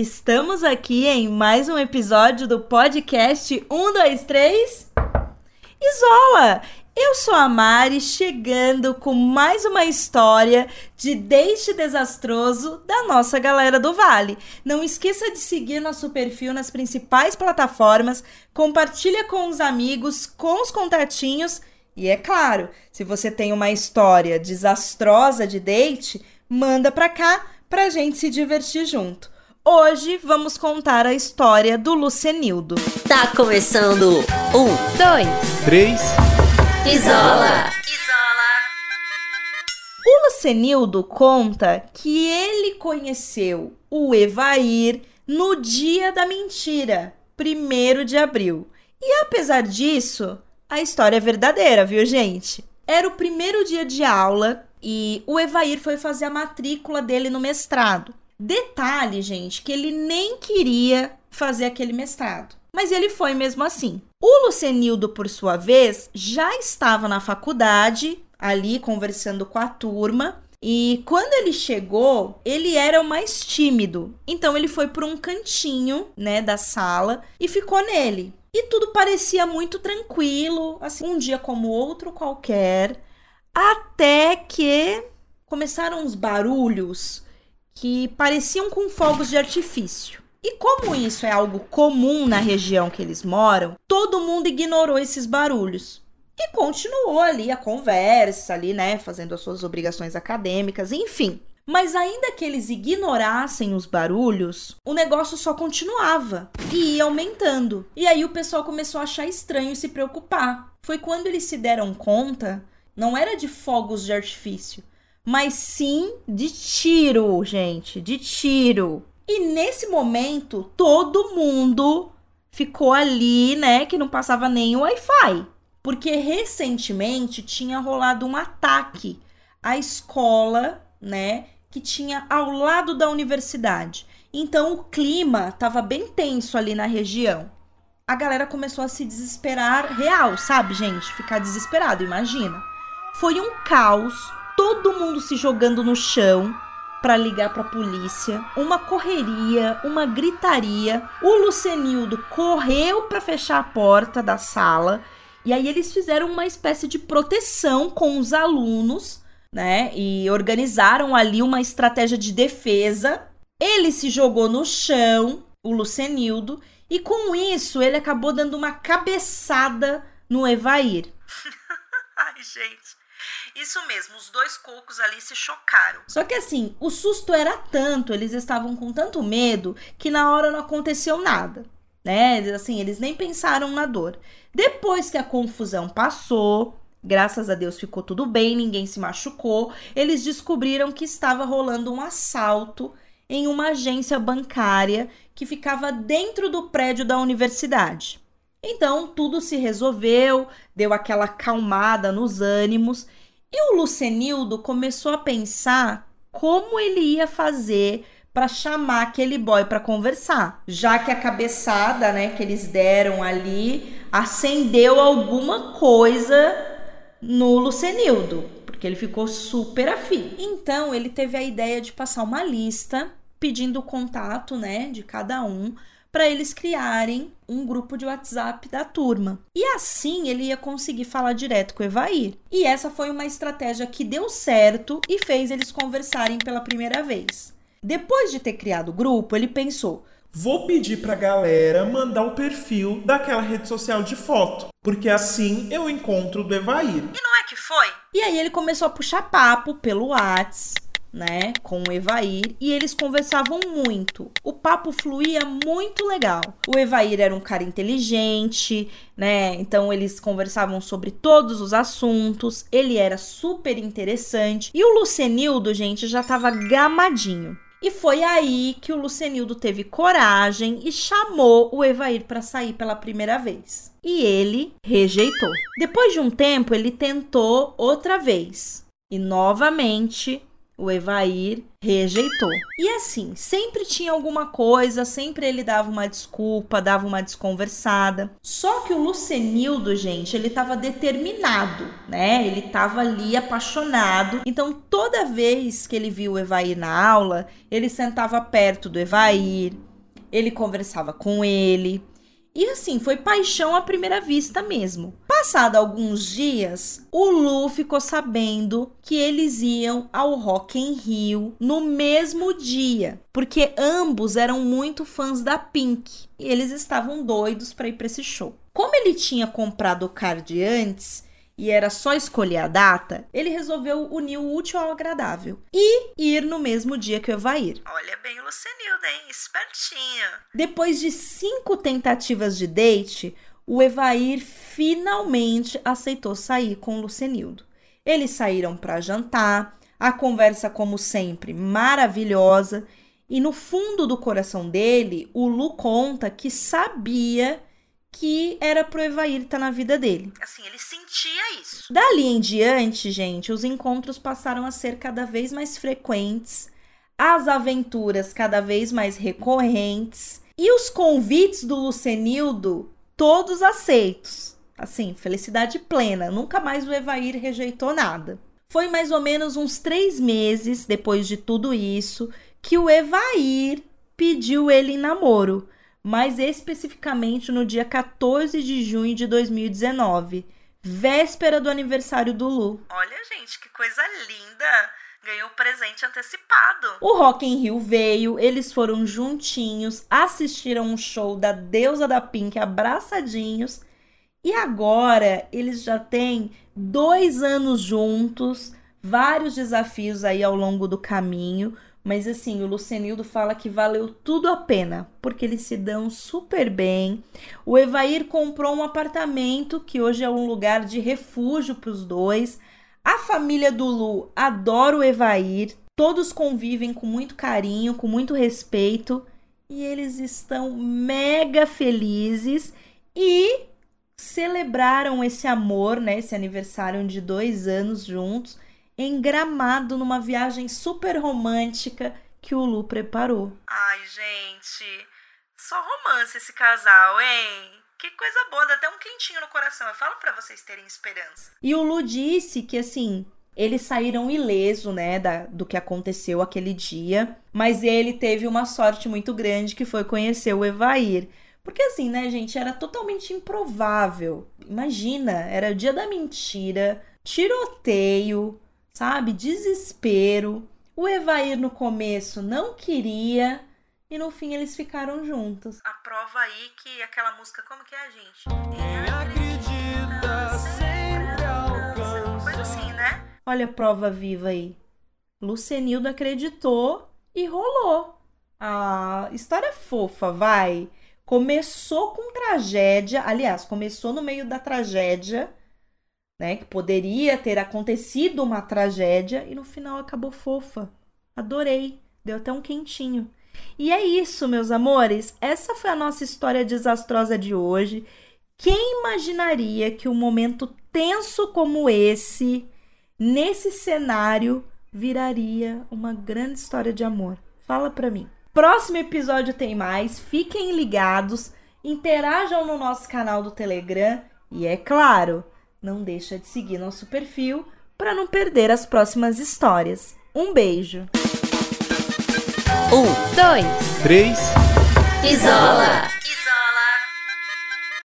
Estamos aqui em mais um episódio do podcast 123 Isola. Eu sou a Mari, chegando com mais uma história de date desastroso da nossa galera do Vale. Não esqueça de seguir nosso perfil nas principais plataformas, compartilha com os amigos, com os contatinhos e é claro, se você tem uma história desastrosa de date, manda pra cá pra gente se divertir junto. Hoje vamos contar a história do Lucenildo. Tá começando um, dois, três. Isola! Isola! O Lucenildo conta que ele conheceu o Evair no dia da mentira, 1 de abril. E apesar disso, a história é verdadeira, viu, gente? Era o primeiro dia de aula e o Evair foi fazer a matrícula dele no mestrado. Detalhe, gente, que ele nem queria fazer aquele mestrado, mas ele foi mesmo assim. O Lucenildo, por sua vez, já estava na faculdade, ali conversando com a turma. E quando ele chegou, ele era o mais tímido. Então ele foi por um cantinho, né, da sala e ficou nele. E tudo parecia muito tranquilo, assim, um dia como outro qualquer, até que começaram uns barulhos que pareciam com fogos de artifício. E como isso é algo comum na região que eles moram, todo mundo ignorou esses barulhos. E continuou ali a conversa, ali, né, fazendo as suas obrigações acadêmicas, enfim. Mas ainda que eles ignorassem os barulhos, o negócio só continuava e ia aumentando. E aí o pessoal começou a achar estranho e se preocupar. Foi quando eles se deram conta, não era de fogos de artifício, mas sim de tiro, gente, de tiro. E nesse momento, todo mundo ficou ali, né, que não passava nem o Wi-Fi. Porque recentemente tinha rolado um ataque à escola, né, que tinha ao lado da universidade. Então o clima estava bem tenso ali na região. A galera começou a se desesperar real, sabe, gente? Ficar desesperado, imagina. Foi um caos, todo mundo se jogando no chão, para ligar para a polícia, uma correria, uma gritaria. O Lucenildo correu para fechar a porta da sala e aí eles fizeram uma espécie de proteção com os alunos, né? E organizaram ali uma estratégia de defesa. Ele se jogou no chão, o Lucenildo, e com isso ele acabou dando uma cabeçada no Evair. Ai, gente. Isso mesmo, os dois cocos ali se chocaram. Só que assim, o susto era tanto, eles estavam com tanto medo que na hora não aconteceu nada, né? Assim, eles nem pensaram na dor. Depois que a confusão passou, graças a Deus ficou tudo bem, ninguém se machucou, eles descobriram que estava rolando um assalto em uma agência bancária que ficava dentro do prédio da universidade. Então, tudo se resolveu, deu aquela calmada nos ânimos e o Lucenildo começou a pensar como ele ia fazer para chamar aquele boy para conversar, já que a cabeçada, né, que eles deram ali acendeu alguma coisa no Lucenildo, porque ele ficou super afim. Então, ele teve a ideia de passar uma lista pedindo o contato, né, de cada um para eles criarem um grupo de WhatsApp da turma. E assim ele ia conseguir falar direto com o Evair. E essa foi uma estratégia que deu certo e fez eles conversarem pela primeira vez. Depois de ter criado o grupo, ele pensou: Vou pedir pra galera mandar o perfil daquela rede social de foto, porque assim eu encontro o do Evair. E não é que foi? E aí ele começou a puxar papo pelo WhatsApp né, com o Evair, e eles conversavam muito. O papo fluía muito legal. O Evair era um cara inteligente, né? Então eles conversavam sobre todos os assuntos. Ele era super interessante. E o Lucenildo, gente, já tava gamadinho. E foi aí que o Lucenildo teve coragem e chamou o Evair para sair pela primeira vez. E ele rejeitou. Depois de um tempo, ele tentou outra vez. E novamente o Evair rejeitou. E assim, sempre tinha alguma coisa, sempre ele dava uma desculpa, dava uma desconversada. Só que o Lucenildo, gente, ele tava determinado, né? Ele tava ali apaixonado. Então, toda vez que ele viu o Evair na aula, ele sentava perto do Evair, ele conversava com ele. E assim, foi paixão à primeira vista mesmo. Passado alguns dias, o Lu ficou sabendo que eles iam ao Rock in Rio no mesmo dia, porque ambos eram muito fãs da Pink e eles estavam doidos para ir para esse show. Como ele tinha comprado o card antes, e era só escolher a data, ele resolveu unir o útil ao agradável e ir no mesmo dia que o Evair. Olha bem o Lucenilda, hein? Espertinha. Depois de cinco tentativas de date, o Evair finalmente aceitou sair com o Lucenildo. Eles saíram para jantar, a conversa, como sempre, maravilhosa. E no fundo do coração dele, o Lu conta que sabia que era pro Evair estar tá na vida dele. Assim, ele sentia isso. Dali em diante, gente, os encontros passaram a ser cada vez mais frequentes, as aventuras cada vez mais recorrentes e os convites do Lucenildo todos aceitos. Assim, felicidade plena. Nunca mais o Evair rejeitou nada. Foi mais ou menos uns três meses depois de tudo isso que o Evair pediu ele em namoro mais especificamente no dia 14 de junho de 2019, véspera do aniversário do Lu. Olha, gente, que coisa linda! Ganhou presente antecipado. O Rock in Rio veio, eles foram juntinhos, assistiram um show da deusa da Pink abraçadinhos. E agora eles já têm dois anos juntos, vários desafios aí ao longo do caminho. Mas assim, o Lucenildo fala que valeu tudo a pena, porque eles se dão super bem. O Evair comprou um apartamento que hoje é um lugar de refúgio para os dois. A família do Lu adora o Evair, todos convivem com muito carinho, com muito respeito e eles estão mega felizes e celebraram esse amor, né? Esse aniversário de dois anos juntos em Gramado numa viagem super romântica que o Lu preparou. Ai, gente, só romance esse casal, hein? Que coisa boa, dá até um quentinho no coração. Eu falo para vocês terem esperança. E o Lu disse que assim, eles saíram ileso, né, da, do que aconteceu aquele dia, mas ele teve uma sorte muito grande que foi conhecer o Evair. Porque assim, né, gente, era totalmente improvável. Imagina, era o dia da mentira, tiroteio, sabe? Desespero. O Evair no começo não queria e no fim eles ficaram juntos. A prova aí que aquela música, como que é, gente? Quem acredita sempre alcança. Coisa assim, né? Olha a prova viva aí. Lucenildo acreditou e rolou. A história fofa, vai. Começou com tragédia, aliás, começou no meio da tragédia né? Que poderia ter acontecido uma tragédia e no final acabou fofa. Adorei, deu até um quentinho. E é isso, meus amores. Essa foi a nossa história desastrosa de hoje. Quem imaginaria que um momento tenso como esse, nesse cenário, viraria uma grande história de amor? Fala pra mim. Próximo episódio tem mais. Fiquem ligados, interajam no nosso canal do Telegram e é claro, não deixa de seguir nosso perfil para não perder as próximas histórias. Um beijo. Um, dois, Três. isola.